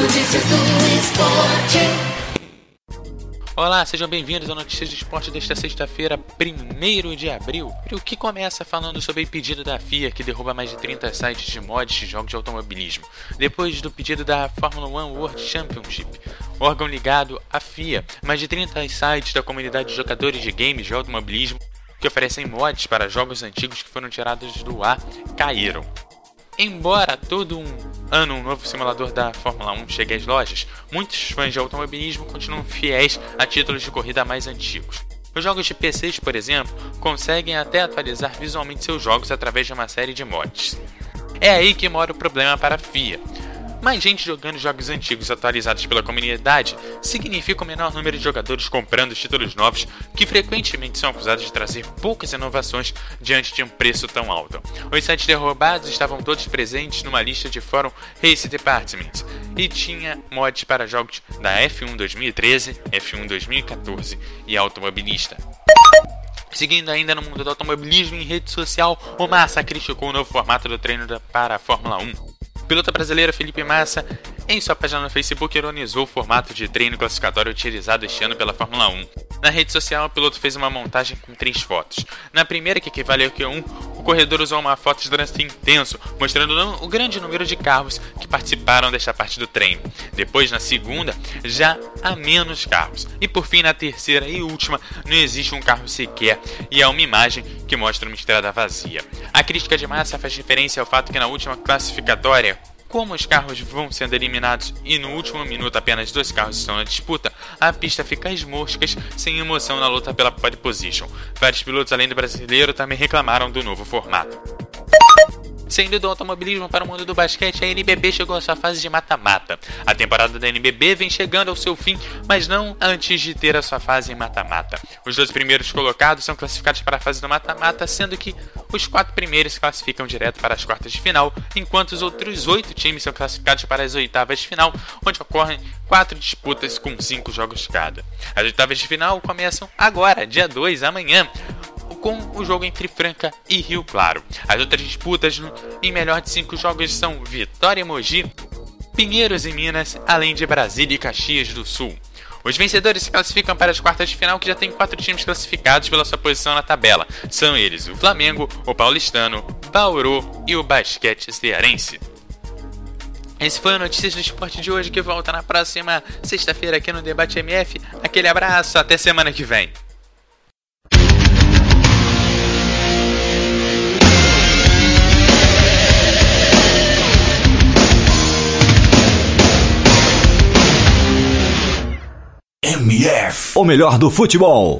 Notícias do esporte. Olá, sejam bem-vindos ao Notícias do Esporte desta sexta-feira, 1 de abril. O que começa falando sobre o pedido da FIA que derruba mais de 30 sites de mods de jogos de automobilismo, depois do pedido da Fórmula One World Championship, órgão ligado à FIA. Mais de 30 sites da comunidade de jogadores de games de automobilismo que oferecem mods para jogos antigos que foram tirados do ar caíram. Embora todo um ano um novo simulador da Fórmula 1 chegue às lojas, muitos fãs de automobilismo continuam fiéis a títulos de corrida mais antigos. Os jogos de PCs, por exemplo, conseguem até atualizar visualmente seus jogos através de uma série de mods. É aí que mora o problema para a FIA. Mais gente jogando jogos antigos atualizados pela comunidade significa um menor número de jogadores comprando títulos novos que frequentemente são acusados de trazer poucas inovações diante de um preço tão alto. Os sites derrubados estavam todos presentes numa lista de fórum Race Department e tinha mods para jogos da F1 2013, F1 2014 e Automobilista. Seguindo ainda no mundo do automobilismo em rede social, o Massa criticou o novo formato do treino para a Fórmula 1 piloto brasileiro Felipe Massa, em sua página no Facebook, ironizou o formato de treino classificatório utilizado este ano pela Fórmula 1. Na rede social, o piloto fez uma montagem com três fotos. Na primeira, que equivale ao Q1, o corredor usou uma foto de trânsito intenso, mostrando o grande número de carros que participaram desta parte do treino. Depois, na segunda, já há menos carros. E por fim, na terceira e última, não existe um carro sequer, e é uma imagem que mostra uma estrada vazia. A crítica de massa faz referência ao fato que na última classificatória, como os carros vão sendo eliminados e no último minuto apenas dois carros estão na disputa, a pista fica às moscas, sem emoção na luta pela pole position. Vários pilotos, além do brasileiro, também reclamaram do novo formato. Saindo do automobilismo para o mundo do basquete, a NBB chegou à sua fase de mata-mata. A temporada da NBB vem chegando ao seu fim, mas não antes de ter a sua fase em mata-mata. Os dois primeiros colocados são classificados para a fase do mata-mata, sendo que os quatro primeiros se classificam direto para as quartas de final, enquanto os outros oito times são classificados para as oitavas de final, onde ocorrem quatro disputas com cinco jogos cada. As oitavas de final começam agora, dia 2, amanhã com o jogo entre Franca e Rio Claro. As outras disputas em melhor de cinco jogos são Vitória e Mogi, Pinheiros e Minas, além de Brasília e Caxias do Sul. Os vencedores se classificam para as quartas de final, que já tem quatro times classificados pela sua posição na tabela. São eles o Flamengo, o Paulistano, Bauru e o Basquete Cearense. Esse foi o Notícias do Esporte de hoje, que volta na próxima sexta-feira aqui no Debate MF. Aquele abraço, até semana que vem. MF. O melhor do futebol.